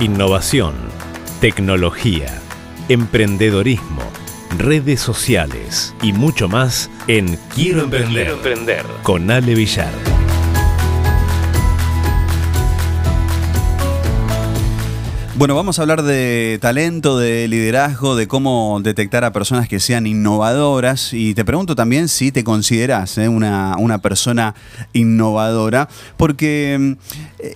Innovación, tecnología, emprendedorismo, redes sociales y mucho más en Quiero Emprender, emprender. con Ale Villar. Bueno, vamos a hablar de talento, de liderazgo, de cómo detectar a personas que sean innovadoras. Y te pregunto también si te consideras ¿eh? una, persona innovadora, porque mm,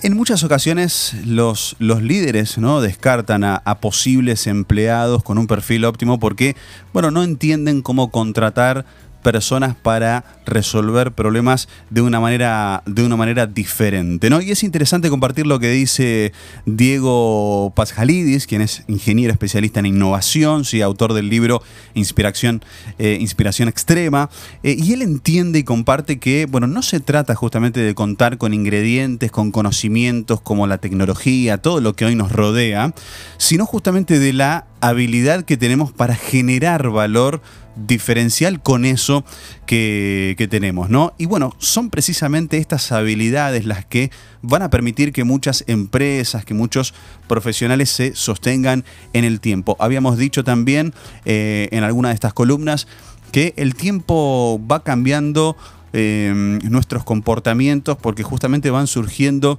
en muchas ocasiones los, los líderes ¿no? descartan a, a posibles empleados con un perfil óptimo porque, bueno, no entienden cómo contratar personas para resolver problemas de una manera, de una manera diferente. ¿no? Y es interesante compartir lo que dice Diego Pasjalidis, quien es ingeniero especialista en innovación, sí, autor del libro Inspiración, eh, Inspiración Extrema. Eh, y él entiende y comparte que bueno, no se trata justamente de contar con ingredientes, con conocimientos como la tecnología, todo lo que hoy nos rodea, sino justamente de la habilidad que tenemos para generar valor diferencial con eso que, tenemos, ¿no? Y bueno, son precisamente estas habilidades las que van a permitir que muchas empresas, que muchos profesionales se sostengan en el tiempo. Habíamos dicho también eh, en alguna de estas columnas que el tiempo va cambiando eh, nuestros comportamientos porque justamente van surgiendo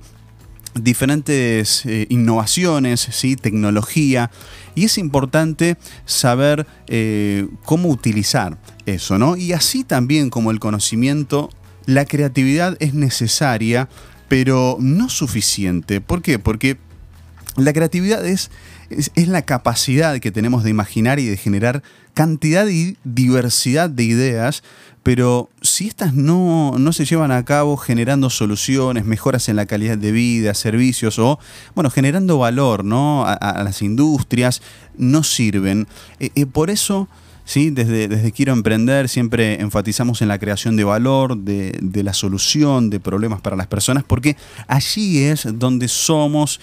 diferentes eh, innovaciones, ¿sí? tecnología, y es importante saber eh, cómo utilizar eso, ¿no? Y así también como el conocimiento, la creatividad es necesaria, pero no suficiente. ¿Por qué? Porque la creatividad es, es, es la capacidad que tenemos de imaginar y de generar cantidad y diversidad de ideas pero si estas no, se llevan a cabo generando soluciones, mejoras en la calidad de vida, servicios o, bueno, generando valor ¿no? a, las industrias, no sirven. Eh, eh, por eso... ¿sí? Desde, desde, Quiero Emprender siempre enfatizamos en la creación de valor, de, de, la solución de problemas para las personas, porque allí es donde somos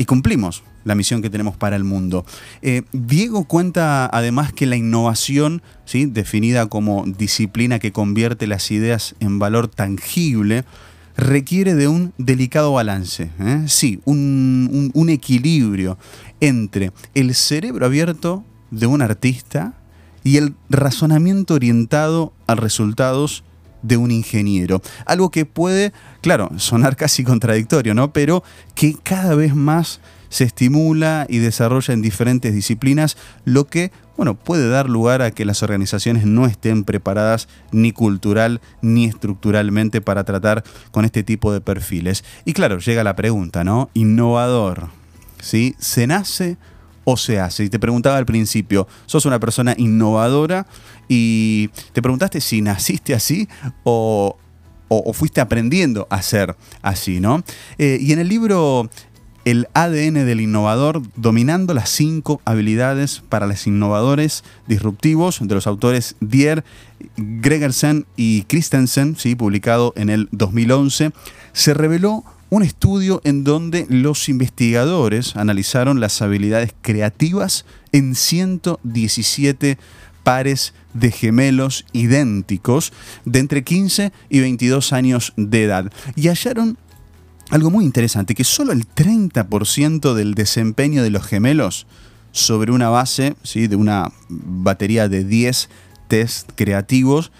y cumplimos la misión que tenemos para el mundo. Eh, Diego cuenta además que la innovación, ¿sí? definida como disciplina que convierte las ideas en valor tangible, requiere de un delicado balance, ¿eh? sí, un, un equilibrio entre el cerebro abierto de un artista y el razonamiento orientado a resultados de un ingeniero. Algo que puede, claro, sonar casi contradictorio, ¿no? Pero que cada vez más se estimula y desarrolla en diferentes disciplinas, lo que bueno, puede dar lugar a que las organizaciones no estén preparadas ni cultural ni estructuralmente para tratar con este tipo de perfiles. Y claro, llega la pregunta, ¿no? Innovador, ¿sí? ¿Se nace o se hace? Y te preguntaba al principio, ¿sos una persona innovadora? Y te preguntaste si naciste así o fuiste aprendiendo a ser así, ¿no? Eh, y en el libro el ADN del innovador, dominando las cinco habilidades para los innovadores disruptivos de los autores Dier, Gregersen y Christensen, ¿sí? publicado en el 2011, se reveló un estudio en donde los investigadores analizaron las habilidades creativas en 117 pares de gemelos idénticos de entre 15 y 22 años de edad y hallaron algo muy interesante, que solo el 30% del desempeño de los gemelos sobre una base, ¿sí? de una batería de 10 test creativos,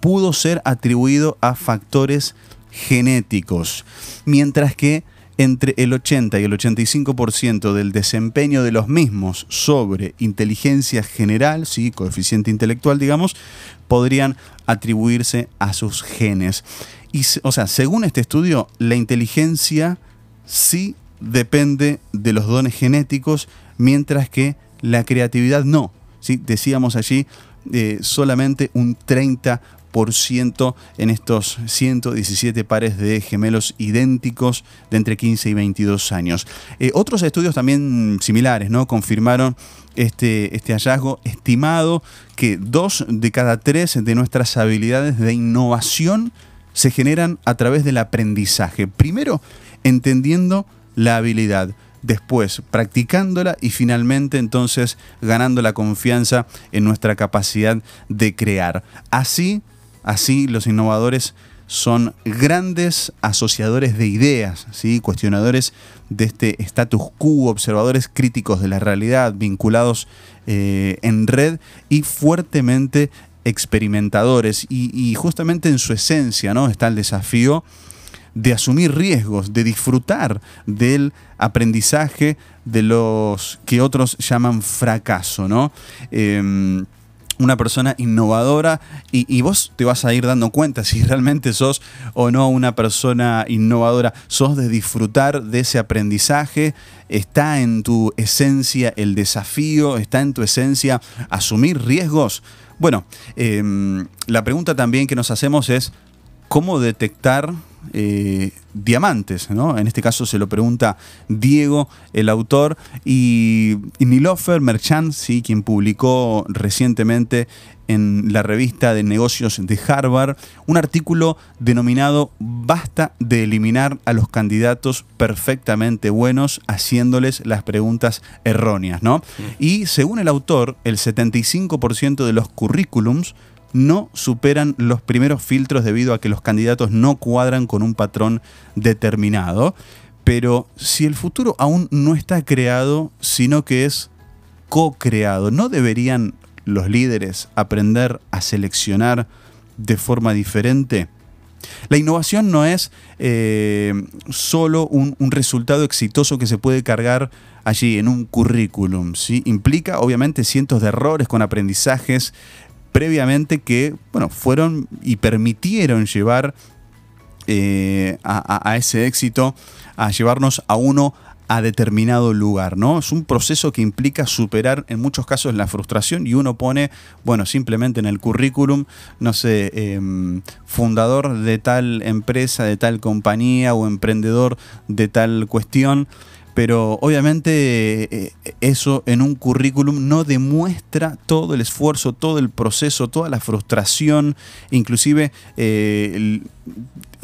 pudo ser atribuido a factores genéticos, mientras que entre el 80 y el 85% del desempeño de los mismos sobre inteligencia general, ¿sí? coeficiente intelectual, digamos, podrían atribuirse a sus genes. Y, o sea, según este estudio, la inteligencia sí depende de los dones genéticos, mientras que la creatividad no. ¿sí? Decíamos allí eh, solamente un 30% en estos 117 pares de gemelos idénticos de entre 15 y 22 años. Eh, otros estudios también similares ¿no? confirmaron este, este hallazgo estimado que dos de cada tres de nuestras habilidades de innovación se generan a través del aprendizaje. Primero, entendiendo la habilidad después practicándola y finalmente entonces ganando la confianza en nuestra capacidad de crear. Así Así los innovadores son grandes asociadores de ideas, ¿sí? cuestionadores de este status quo, observadores críticos de la realidad, vinculados eh, en red y fuertemente experimentadores. Y, justamente en su esencia ¿no? está el desafío de asumir riesgos, de disfrutar del aprendizaje de los que otros llaman fracaso, ¿no? Em, una persona innovadora y, vos te vas a ir dando cuenta si realmente sos o no una persona innovadora. Sos de disfrutar de ese aprendizaje, está en tu esencia el desafío, está en tu esencia asumir riesgos. Bueno, em, la pregunta también que nos hacemos es, ¿cómo detectar eh, diamantes, ¿no? En este caso se lo pregunta Diego, el autor, y, Nilofer Merchant, ¿sí? quien publicó recientemente en la revista de negocios de Harvard un artículo denominado Basta de eliminar a los candidatos perfectamente buenos haciéndoles las preguntas erróneas, ¿no? Y según el autor, el 75% de los currículums no superan los primeros filtros debido a que los candidatos no cuadran con un patrón determinado. Pero si el futuro aún no está creado, sino que es co-creado, ¿no deberían los líderes aprender a seleccionar de forma diferente? La innovación no es eh, solo un, resultado exitoso que se puede cargar allí en un currículum. ¿sí? Implica obviamente cientos de errores con aprendizajes previamente que, bueno, fueron y permitieron llevar eh, a, ese éxito, a llevarnos a uno a determinado lugar, ¿no? Es un proceso que implica superar en muchos casos la frustración y uno pone, bueno, simplemente en el currículum, no sé, em, fundador de tal empresa, de tal compañía o emprendedor de tal cuestión pero obviamente eh, eso en un currículum no demuestra todo el esfuerzo, todo el proceso, toda la frustración, inclusive eh,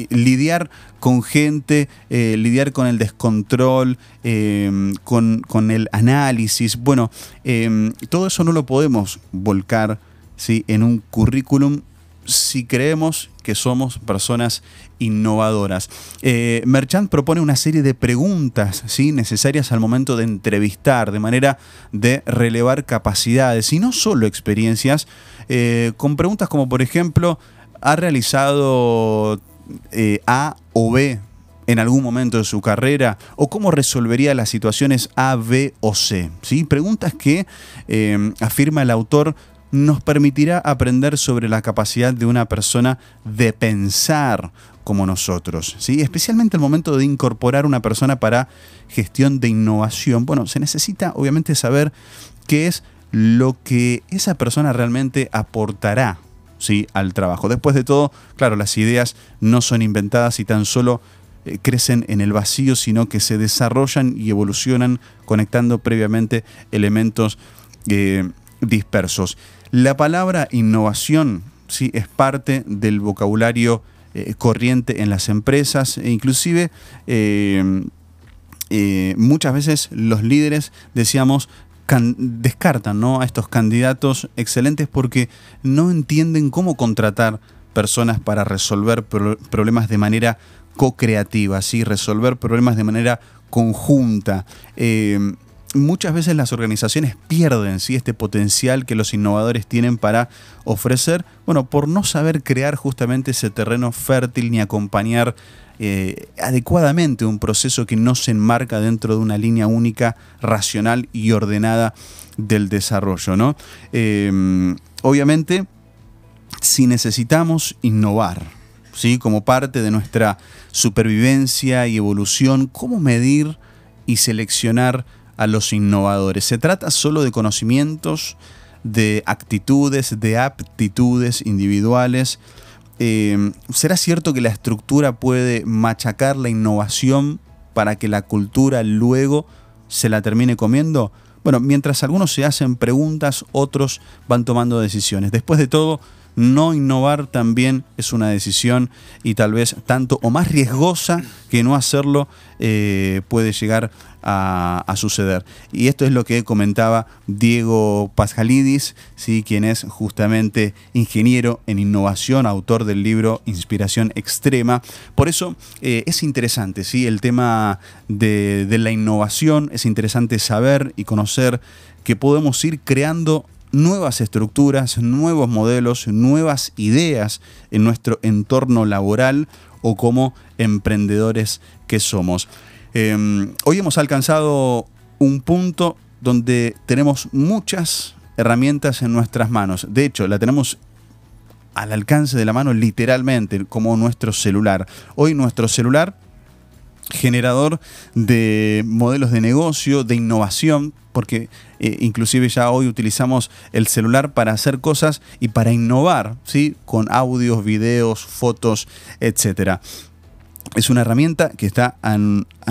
lidiar con gente, eh, lidiar con el descontrol, con, con, el análisis. Bueno, todo eso no lo podemos volcar ¿sí? en un currículum si creemos que somos personas innovadoras. Eh, Merchant propone una serie de preguntas ¿sí? necesarias al momento de entrevistar, de manera de relevar capacidades y no solo experiencias, eh, con preguntas como por ejemplo, ¿ha realizado eh, A o B en algún momento de su carrera? ¿O cómo resolvería las situaciones A, B o C? ¿Sí? Preguntas que, afirma el autor, nos permitirá aprender sobre la capacidad de una persona de pensar como nosotros, ¿sí? especialmente el momento de incorporar una persona para gestión de innovación. Bueno, se necesita obviamente saber qué es lo que esa persona realmente aportará ¿sí? al trabajo. Después de todo, claro, las ideas no son inventadas y tan solo eh, crecen en el vacío, sino que se desarrollan y evolucionan conectando previamente elementos eh, dispersos. La palabra innovación sí, es parte del vocabulario eh, corriente en las empresas e inclusive eh, eh, muchas veces los líderes, decíamos, descartan ¿no? a estos candidatos excelentes porque no entienden cómo contratar personas para resolver problemas de manera co-creativa, ¿sí? resolver problemas de manera conjunta muchas veces las organizaciones pierden ¿sí? este potencial que los innovadores tienen para ofrecer, bueno, por no saber crear justamente ese terreno fértil ni acompañar eh, adecuadamente un proceso que no se enmarca dentro de una línea única, racional y ordenada del desarrollo. ¿no? Em, obviamente, si necesitamos innovar, ¿sí? como parte de nuestra supervivencia y evolución, ¿cómo medir y seleccionar a los innovadores. Se trata solo de conocimientos, de actitudes, de aptitudes individuales. Eh, ¿Será cierto que la estructura puede machacar la innovación para que la cultura luego se la termine comiendo? Bueno, mientras algunos se hacen preguntas, otros van tomando decisiones. Después de todo, no innovar también es una decisión y tal vez tanto o más riesgosa que no hacerlo eh, puede llegar a, suceder. Y esto es lo que comentaba Diego Pasjalidis, ¿sí? quien es justamente ingeniero en innovación, autor del libro Inspiración Extrema. Por eso eh, es interesante ¿sí? el tema de, de la innovación, es interesante saber y conocer que podemos ir creando nuevas estructuras, nuevos modelos, nuevas ideas en nuestro entorno laboral o como emprendedores que somos. Em, hoy hemos alcanzado un punto donde tenemos muchas herramientas en nuestras manos. De hecho, la tenemos al alcance de la mano literalmente, como nuestro celular. Hoy nuestro celular generador de modelos de negocio, de innovación, porque eh, inclusive ya hoy utilizamos el celular para hacer cosas y para innovar, ¿sí? con audios, videos, fotos, etc. Es una herramienta que está a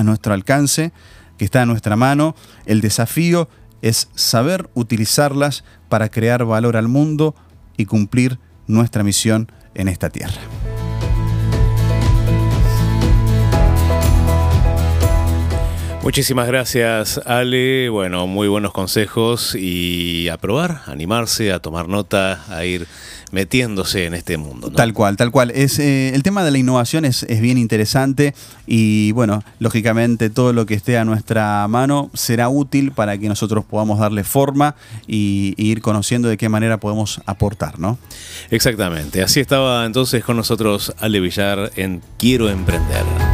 nuestro alcance, que está a nuestra mano. El desafío es saber utilizarlas para crear valor al mundo y cumplir nuestra misión en esta tierra. Muchísimas gracias, Ale. Bueno, muy buenos consejos y a probar, animarse, a tomar nota, a ir metiéndose en este mundo. Tal cual, tal cual. Es, eh, el tema de la innovación es, bien interesante y bueno, lógicamente todo lo que esté a nuestra mano será útil para que nosotros podamos darle forma y, y ir conociendo de qué manera podemos aportar, ¿no? Exactamente. Así estaba entonces con nosotros Ale Villar en Quiero Emprender.